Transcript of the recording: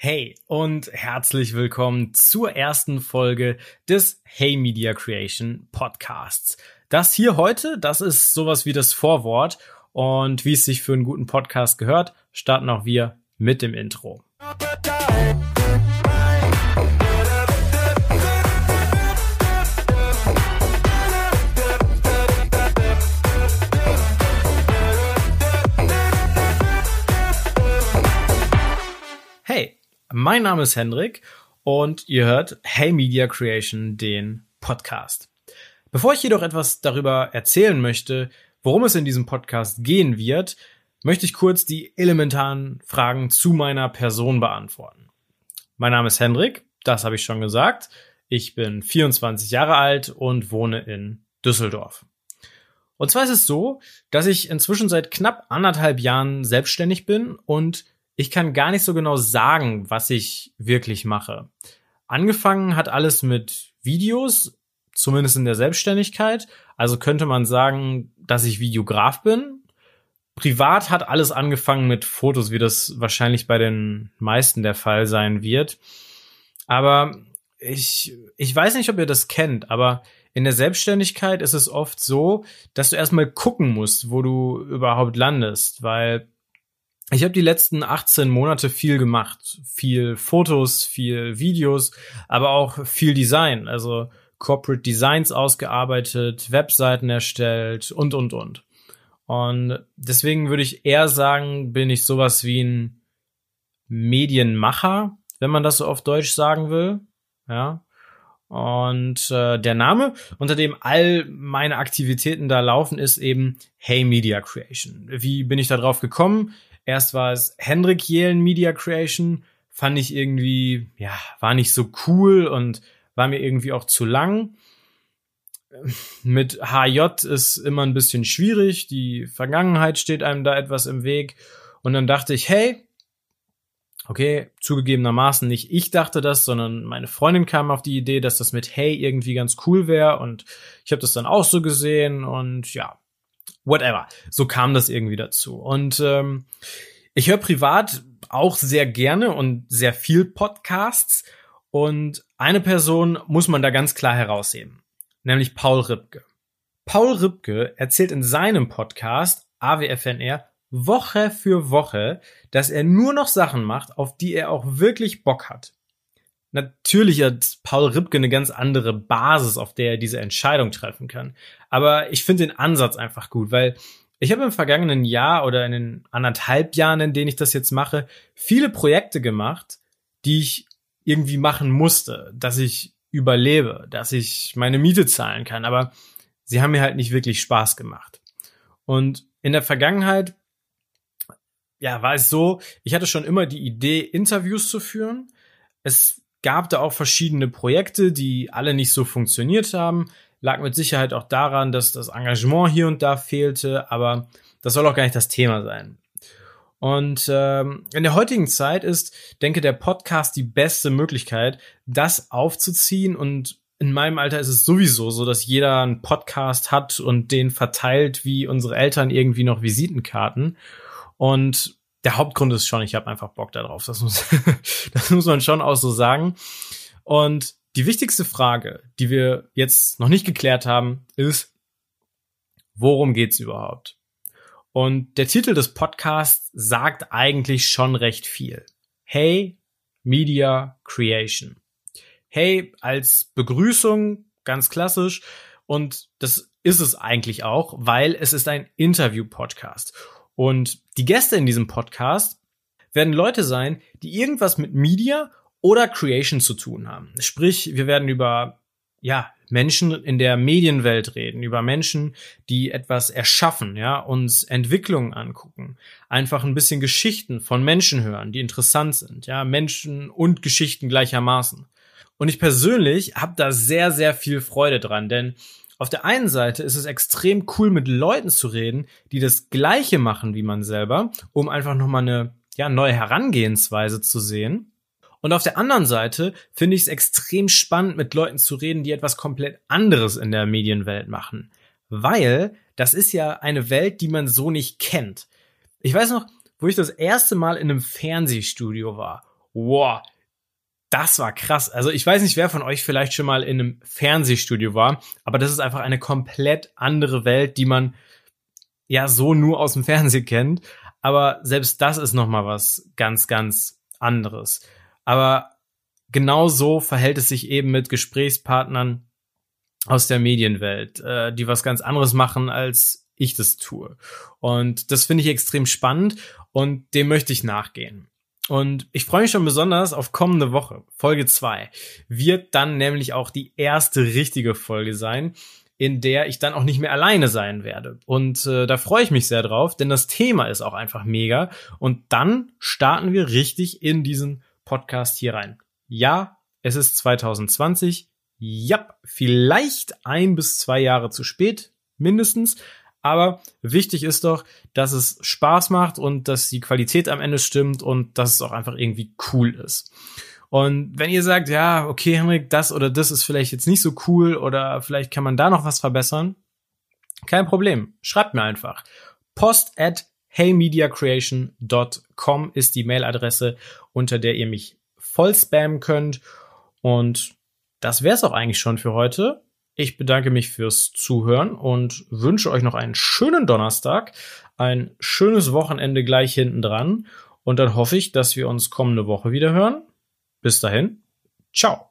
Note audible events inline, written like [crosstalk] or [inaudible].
Hey und herzlich willkommen zur ersten Folge des Hey Media Creation Podcasts. Das hier heute, das ist sowas wie das Vorwort und wie es sich für einen guten Podcast gehört, starten auch wir mit dem Intro. Mein Name ist Hendrik und ihr hört Hey Media Creation, den Podcast. Bevor ich jedoch etwas darüber erzählen möchte, worum es in diesem Podcast gehen wird, möchte ich kurz die elementaren Fragen zu meiner Person beantworten. Mein Name ist Hendrik, das habe ich schon gesagt. Ich bin 24 Jahre alt und wohne in Düsseldorf. Und zwar ist es so, dass ich inzwischen seit knapp anderthalb Jahren selbstständig bin und ich kann gar nicht so genau sagen, was ich wirklich mache. Angefangen hat alles mit Videos, zumindest in der Selbstständigkeit. Also könnte man sagen, dass ich Videograf bin. Privat hat alles angefangen mit Fotos, wie das wahrscheinlich bei den meisten der Fall sein wird. Aber ich, ich weiß nicht, ob ihr das kennt, aber in der Selbstständigkeit ist es oft so, dass du erstmal gucken musst, wo du überhaupt landest, weil ich habe die letzten 18 Monate viel gemacht. Viel Fotos, viel Videos, aber auch viel Design. Also Corporate Designs ausgearbeitet, Webseiten erstellt und, und, und. Und deswegen würde ich eher sagen, bin ich sowas wie ein Medienmacher, wenn man das so auf Deutsch sagen will. Ja. Und äh, der Name, unter dem all meine Aktivitäten da laufen, ist eben Hey Media Creation. Wie bin ich da drauf gekommen? Erst war es Hendrik Jelen Media Creation, fand ich irgendwie, ja, war nicht so cool und war mir irgendwie auch zu lang. Mit HJ ist immer ein bisschen schwierig, die Vergangenheit steht einem da etwas im Weg. Und dann dachte ich, hey, okay, zugegebenermaßen nicht ich dachte das, sondern meine Freundin kam auf die Idee, dass das mit Hey irgendwie ganz cool wäre und ich habe das dann auch so gesehen und ja, whatever. So kam das irgendwie dazu. Und ähm, ich höre privat auch sehr gerne und sehr viel Podcasts. Und eine Person muss man da ganz klar herausheben, nämlich Paul Ripke. Paul Ripke erzählt in seinem Podcast AWFNR Woche für Woche, dass er nur noch Sachen macht, auf die er auch wirklich Bock hat. Natürlich hat Paul Ripke eine ganz andere Basis, auf der er diese Entscheidung treffen kann. Aber ich finde den Ansatz einfach gut, weil ich habe im vergangenen Jahr oder in den anderthalb Jahren, in denen ich das jetzt mache, viele Projekte gemacht, die ich irgendwie machen musste, dass ich überlebe, dass ich meine Miete zahlen kann. Aber sie haben mir halt nicht wirklich Spaß gemacht. Und in der Vergangenheit, ja, war es so, ich hatte schon immer die Idee, Interviews zu führen. Es gab da auch verschiedene Projekte, die alle nicht so funktioniert haben. Lag mit Sicherheit auch daran, dass das Engagement hier und da fehlte, aber das soll auch gar nicht das Thema sein. Und ähm, in der heutigen Zeit ist, denke der Podcast die beste Möglichkeit, das aufzuziehen. Und in meinem Alter ist es sowieso so, dass jeder einen Podcast hat und den verteilt wie unsere Eltern irgendwie noch Visitenkarten. Und der Hauptgrund ist schon, ich habe einfach Bock darauf. Das muss, [laughs] das muss man schon auch so sagen. Und die wichtigste Frage, die wir jetzt noch nicht geklärt haben, ist, worum geht's überhaupt? Und der Titel des Podcasts sagt eigentlich schon recht viel. Hey, Media Creation. Hey als Begrüßung, ganz klassisch. Und das ist es eigentlich auch, weil es ist ein Interview-Podcast. Und die Gäste in diesem Podcast werden Leute sein, die irgendwas mit Media oder Creation zu tun haben. Sprich, wir werden über ja, Menschen in der Medienwelt reden, über Menschen, die etwas erschaffen, ja, uns Entwicklungen angucken, einfach ein bisschen Geschichten von Menschen hören, die interessant sind, ja, Menschen und Geschichten gleichermaßen. Und ich persönlich habe da sehr, sehr viel Freude dran, denn auf der einen Seite ist es extrem cool, mit Leuten zu reden, die das Gleiche machen wie man selber, um einfach nochmal eine ja, neue Herangehensweise zu sehen. Und auf der anderen Seite finde ich es extrem spannend, mit Leuten zu reden, die etwas komplett anderes in der Medienwelt machen. Weil das ist ja eine Welt, die man so nicht kennt. Ich weiß noch, wo ich das erste Mal in einem Fernsehstudio war. wow, das war krass. Also ich weiß nicht, wer von euch vielleicht schon mal in einem Fernsehstudio war, aber das ist einfach eine komplett andere Welt, die man ja so nur aus dem Fernsehen kennt. Aber selbst das ist noch mal was ganz, ganz anderes. Aber genau so verhält es sich eben mit Gesprächspartnern aus der Medienwelt, äh, die was ganz anderes machen, als ich das tue. Und das finde ich extrem spannend und dem möchte ich nachgehen. Und ich freue mich schon besonders auf kommende Woche. Folge zwei wird dann nämlich auch die erste richtige Folge sein, in der ich dann auch nicht mehr alleine sein werde. Und äh, da freue ich mich sehr drauf, denn das Thema ist auch einfach mega. Und dann starten wir richtig in diesen Podcast hier rein. Ja, es ist 2020. Ja, vielleicht ein bis zwei Jahre zu spät, mindestens. Aber wichtig ist doch, dass es Spaß macht und dass die Qualität am Ende stimmt und dass es auch einfach irgendwie cool ist. Und wenn ihr sagt, ja, okay, Henrik, das oder das ist vielleicht jetzt nicht so cool oder vielleicht kann man da noch was verbessern, kein Problem. Schreibt mir einfach. Post at heymediacreation.com ist die Mailadresse, unter der ihr mich voll spammen könnt. Und das wäre es auch eigentlich schon für heute. Ich bedanke mich fürs Zuhören und wünsche euch noch einen schönen Donnerstag, ein schönes Wochenende gleich hinten dran. Und dann hoffe ich, dass wir uns kommende Woche wieder hören. Bis dahin, ciao.